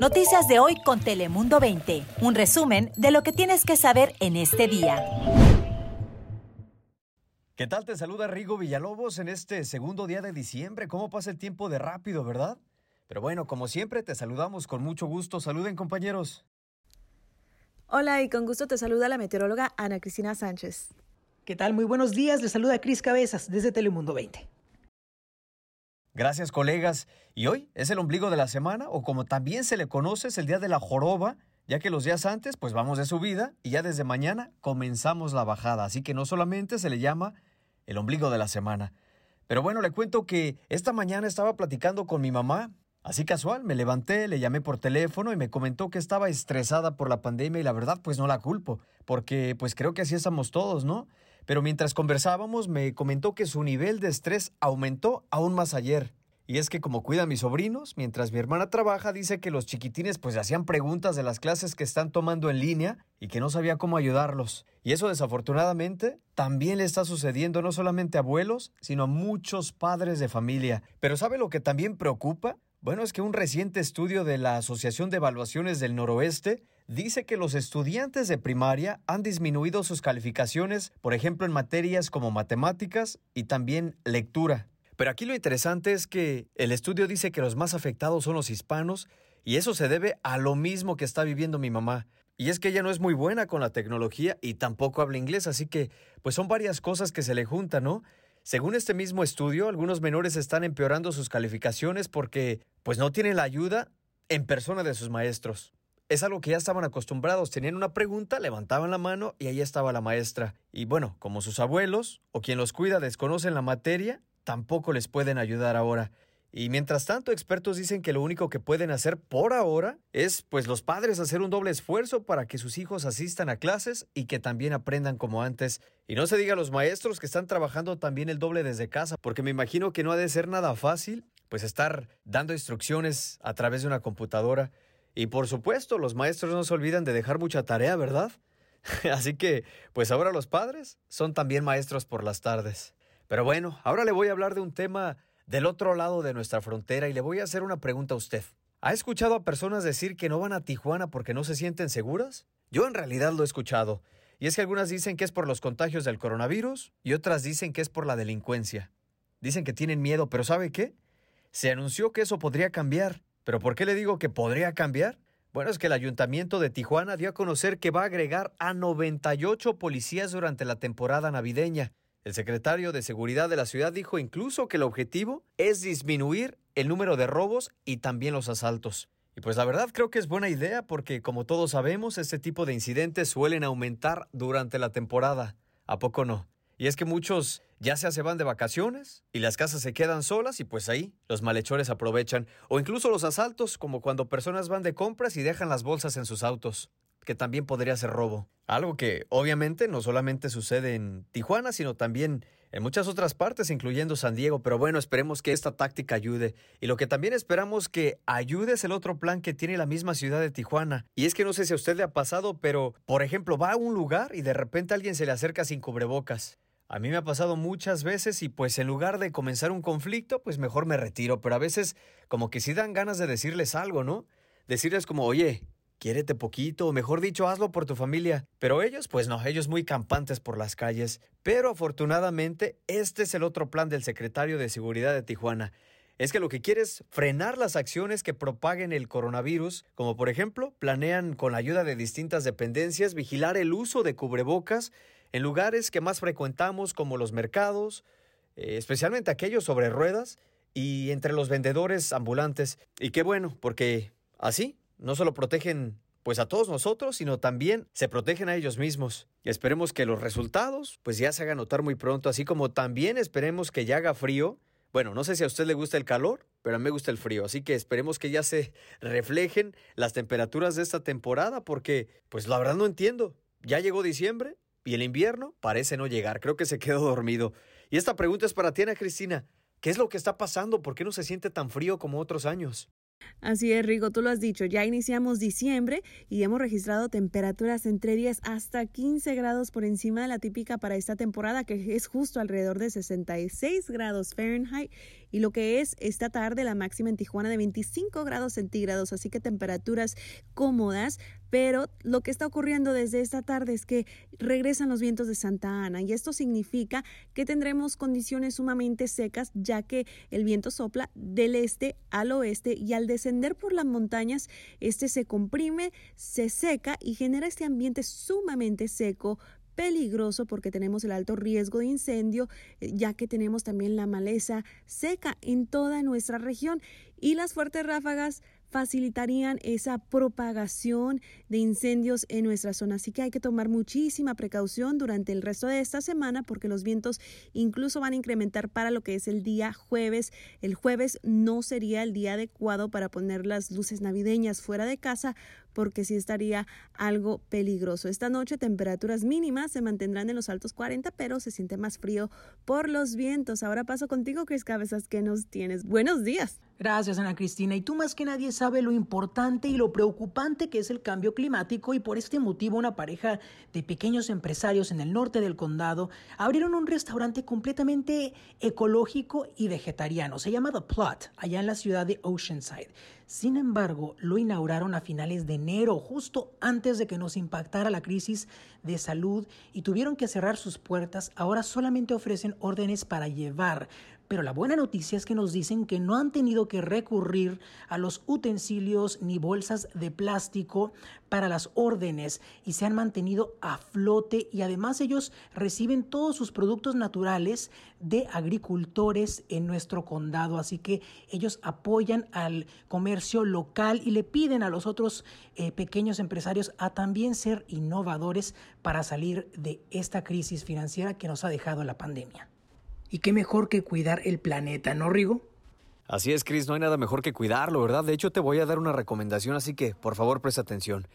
Noticias de hoy con Telemundo 20. Un resumen de lo que tienes que saber en este día. ¿Qué tal? Te saluda Rigo Villalobos en este segundo día de diciembre. ¿Cómo pasa el tiempo de rápido, verdad? Pero bueno, como siempre, te saludamos con mucho gusto. Saluden, compañeros. Hola y con gusto te saluda la meteoróloga Ana Cristina Sánchez. ¿Qué tal? Muy buenos días. Les saluda Cris Cabezas desde Telemundo 20. Gracias, colegas. Y hoy es el ombligo de la semana, o como también se le conoce, es el día de la joroba, ya que los días antes, pues vamos de subida y ya desde mañana comenzamos la bajada. Así que no solamente se le llama el ombligo de la semana. Pero bueno, le cuento que esta mañana estaba platicando con mi mamá. Así casual, me levanté, le llamé por teléfono y me comentó que estaba estresada por la pandemia y la verdad pues no la culpo, porque pues creo que así estamos todos, ¿no? Pero mientras conversábamos me comentó que su nivel de estrés aumentó aún más ayer. Y es que como cuida a mis sobrinos, mientras mi hermana trabaja, dice que los chiquitines pues hacían preguntas de las clases que están tomando en línea y que no sabía cómo ayudarlos. Y eso desafortunadamente también le está sucediendo no solamente a abuelos, sino a muchos padres de familia. Pero ¿sabe lo que también preocupa? Bueno, es que un reciente estudio de la Asociación de Evaluaciones del Noroeste dice que los estudiantes de primaria han disminuido sus calificaciones, por ejemplo, en materias como matemáticas y también lectura. Pero aquí lo interesante es que el estudio dice que los más afectados son los hispanos y eso se debe a lo mismo que está viviendo mi mamá. Y es que ella no es muy buena con la tecnología y tampoco habla inglés, así que pues son varias cosas que se le juntan, ¿no? Según este mismo estudio, algunos menores están empeorando sus calificaciones porque pues no tienen la ayuda en persona de sus maestros es algo que ya estaban acostumbrados. Tenían una pregunta, levantaban la mano y ahí estaba la maestra. Y bueno, como sus abuelos o quien los cuida desconocen la materia, tampoco les pueden ayudar ahora. Y mientras tanto, expertos dicen que lo único que pueden hacer por ahora es, pues, los padres hacer un doble esfuerzo para que sus hijos asistan a clases y que también aprendan como antes. Y no se diga a los maestros que están trabajando también el doble desde casa, porque me imagino que no ha de ser nada fácil, pues, estar dando instrucciones a través de una computadora. Y por supuesto, los maestros no se olvidan de dejar mucha tarea, ¿verdad? Así que, pues ahora los padres son también maestros por las tardes. Pero bueno, ahora le voy a hablar de un tema del otro lado de nuestra frontera y le voy a hacer una pregunta a usted. ¿Ha escuchado a personas decir que no van a Tijuana porque no se sienten seguras? Yo en realidad lo he escuchado. Y es que algunas dicen que es por los contagios del coronavirus y otras dicen que es por la delincuencia. Dicen que tienen miedo, pero ¿sabe qué? Se anunció que eso podría cambiar ¿Pero por qué le digo que podría cambiar? Bueno, es que el ayuntamiento de Tijuana dio a conocer que va a agregar a 98 policías durante la temporada navideña. El secretario de Seguridad de la ciudad dijo incluso que el objetivo es disminuir el número de robos y también los asaltos. Y pues la verdad creo que es buena idea porque como todos sabemos este tipo de incidentes suelen aumentar durante la temporada. ¿A poco no? Y es que muchos ya sea se van de vacaciones y las casas se quedan solas y pues ahí los malhechores aprovechan. O incluso los asaltos, como cuando personas van de compras y dejan las bolsas en sus autos, que también podría ser robo. Algo que obviamente no solamente sucede en Tijuana, sino también en muchas otras partes, incluyendo San Diego. Pero bueno, esperemos que esta táctica ayude. Y lo que también esperamos que ayude es el otro plan que tiene la misma ciudad de Tijuana. Y es que no sé si a usted le ha pasado, pero por ejemplo va a un lugar y de repente alguien se le acerca sin cubrebocas. A mí me ha pasado muchas veces y pues en lugar de comenzar un conflicto, pues mejor me retiro, pero a veces como que sí dan ganas de decirles algo, ¿no? Decirles como, oye, quiérete poquito, o mejor dicho, hazlo por tu familia. Pero ellos, pues no, ellos muy campantes por las calles. Pero afortunadamente, este es el otro plan del secretario de Seguridad de Tijuana. Es que lo que quiere es frenar las acciones que propaguen el coronavirus, como por ejemplo, planean con la ayuda de distintas dependencias vigilar el uso de cubrebocas en lugares que más frecuentamos como los mercados, eh, especialmente aquellos sobre ruedas y entre los vendedores ambulantes. Y qué bueno, porque así no solo protegen pues a todos nosotros, sino también se protegen a ellos mismos. Y esperemos que los resultados pues ya se hagan notar muy pronto, así como también esperemos que ya haga frío. Bueno, no sé si a usted le gusta el calor, pero a mí me gusta el frío, así que esperemos que ya se reflejen las temperaturas de esta temporada, porque pues la verdad no entiendo. Ya llegó diciembre y el invierno parece no llegar. Creo que se quedó dormido. Y esta pregunta es para ti, Ana Cristina. ¿Qué es lo que está pasando? ¿Por qué no se siente tan frío como otros años? Así es, Rigo, tú lo has dicho, ya iniciamos diciembre y hemos registrado temperaturas entre 10 hasta 15 grados por encima de la típica para esta temporada, que es justo alrededor de 66 grados Fahrenheit y lo que es esta tarde la máxima en Tijuana de 25 grados centígrados, así que temperaturas cómodas pero lo que está ocurriendo desde esta tarde es que regresan los vientos de Santa Ana y esto significa que tendremos condiciones sumamente secas ya que el viento sopla del este al oeste y al descender por las montañas este se comprime, se seca y genera este ambiente sumamente seco peligroso porque tenemos el alto riesgo de incendio, eh, ya que tenemos también la maleza seca en toda nuestra región. Y las fuertes ráfagas facilitarían esa propagación de incendios en nuestra zona. Así que hay que tomar muchísima precaución durante el resto de esta semana porque los vientos incluso van a incrementar para lo que es el día jueves. El jueves no sería el día adecuado para poner las luces navideñas fuera de casa porque sí estaría algo peligroso. Esta noche temperaturas mínimas se mantendrán en los altos 40, pero se siente más frío por los vientos. Ahora paso contigo, Cris Cabezas, que nos tienes. Buenos días. Gracias, Ana Cristina. Y tú más que nadie sabe lo importante y lo preocupante que es el cambio climático y por este motivo una pareja de pequeños empresarios en el norte del condado abrieron un restaurante completamente ecológico y vegetariano. Se llama The Plot, allá en la ciudad de Oceanside. Sin embargo, lo inauguraron a finales de enero, justo antes de que nos impactara la crisis de salud y tuvieron que cerrar sus puertas. Ahora solamente ofrecen órdenes para llevar. Pero la buena noticia es que nos dicen que no han tenido que recurrir a los utensilios ni bolsas de plástico para las órdenes y se han mantenido a flote y además ellos reciben todos sus productos naturales de agricultores en nuestro condado. Así que ellos apoyan al comercio local y le piden a los otros eh, pequeños empresarios a también ser innovadores para salir de esta crisis financiera que nos ha dejado la pandemia. Y qué mejor que cuidar el planeta, ¿no, Rigo? Así es, Chris, no hay nada mejor que cuidarlo, ¿verdad? De hecho, te voy a dar una recomendación, así que por favor presta atención.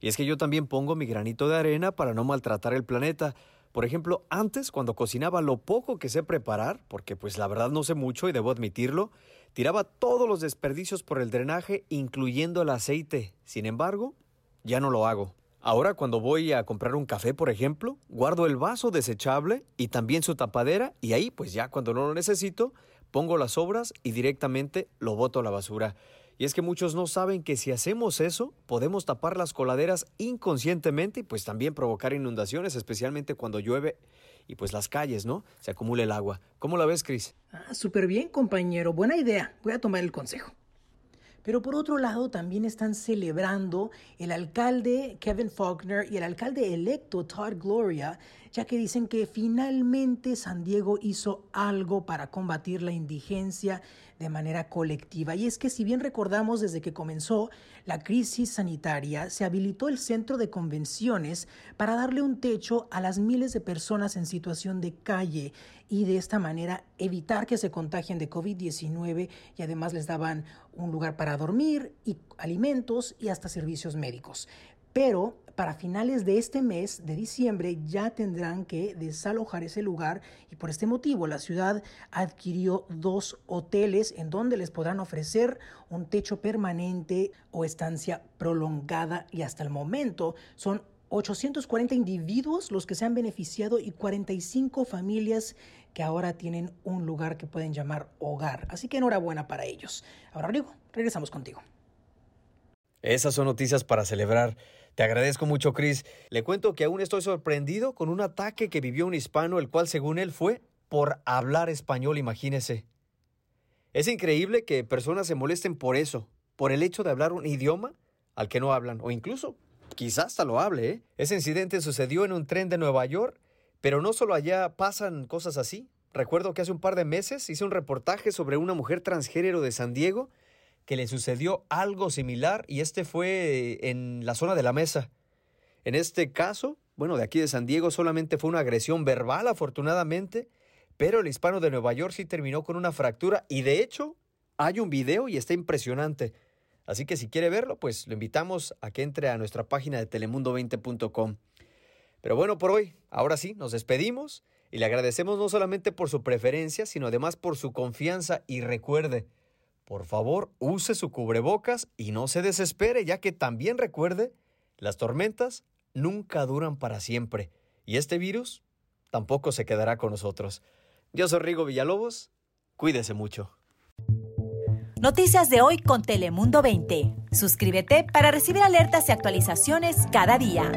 Y es que yo también pongo mi granito de arena para no maltratar el planeta. Por ejemplo, antes, cuando cocinaba lo poco que sé preparar, porque pues la verdad no sé mucho y debo admitirlo, tiraba todos los desperdicios por el drenaje, incluyendo el aceite. Sin embargo, ya no lo hago. Ahora cuando voy a comprar un café, por ejemplo, guardo el vaso desechable y también su tapadera y ahí pues ya cuando no lo necesito, pongo las sobras y directamente lo boto a la basura. Y es que muchos no saben que si hacemos eso, podemos tapar las coladeras inconscientemente y pues también provocar inundaciones, especialmente cuando llueve y pues las calles, ¿no? Se acumula el agua. ¿Cómo la ves, Chris? Ah, súper bien, compañero. Buena idea. Voy a tomar el consejo. Pero por otro lado, también están celebrando el alcalde Kevin Faulkner y el alcalde electo Todd Gloria, ya que dicen que finalmente San Diego hizo algo para combatir la indigencia de manera colectiva. Y es que si bien recordamos desde que comenzó la crisis sanitaria, se habilitó el centro de convenciones para darle un techo a las miles de personas en situación de calle y de esta manera evitar que se contagien de COVID-19 y además les daban un lugar para dormir y alimentos y hasta servicios médicos. Pero para finales de este mes de diciembre ya tendrán que desalojar ese lugar y por este motivo la ciudad adquirió dos hoteles en donde les podrán ofrecer un techo permanente o estancia prolongada y hasta el momento son 840 individuos los que se han beneficiado y 45 familias que ahora tienen un lugar que pueden llamar hogar. Así que enhorabuena para ellos. Ahora, Rigo, regresamos contigo. Esas son noticias para celebrar. Te agradezco mucho, Chris. Le cuento que aún estoy sorprendido con un ataque que vivió un hispano, el cual según él fue por hablar español, imagínese. Es increíble que personas se molesten por eso, por el hecho de hablar un idioma al que no hablan, o incluso quizás hasta lo hable. ¿eh? Ese incidente sucedió en un tren de Nueva York, pero no solo allá pasan cosas así. Recuerdo que hace un par de meses hice un reportaje sobre una mujer transgénero de San Diego que le sucedió algo similar y este fue en la zona de la mesa. En este caso, bueno, de aquí de San Diego solamente fue una agresión verbal afortunadamente, pero el hispano de Nueva York sí terminó con una fractura y de hecho hay un video y está impresionante. Así que si quiere verlo, pues lo invitamos a que entre a nuestra página de telemundo20.com. Pero bueno, por hoy, ahora sí, nos despedimos y le agradecemos no solamente por su preferencia, sino además por su confianza y recuerde, por favor, use su cubrebocas y no se desespere, ya que también recuerde, las tormentas nunca duran para siempre y este virus tampoco se quedará con nosotros. Yo soy Rigo Villalobos, cuídese mucho. Noticias de hoy con Telemundo 20. Suscríbete para recibir alertas y actualizaciones cada día.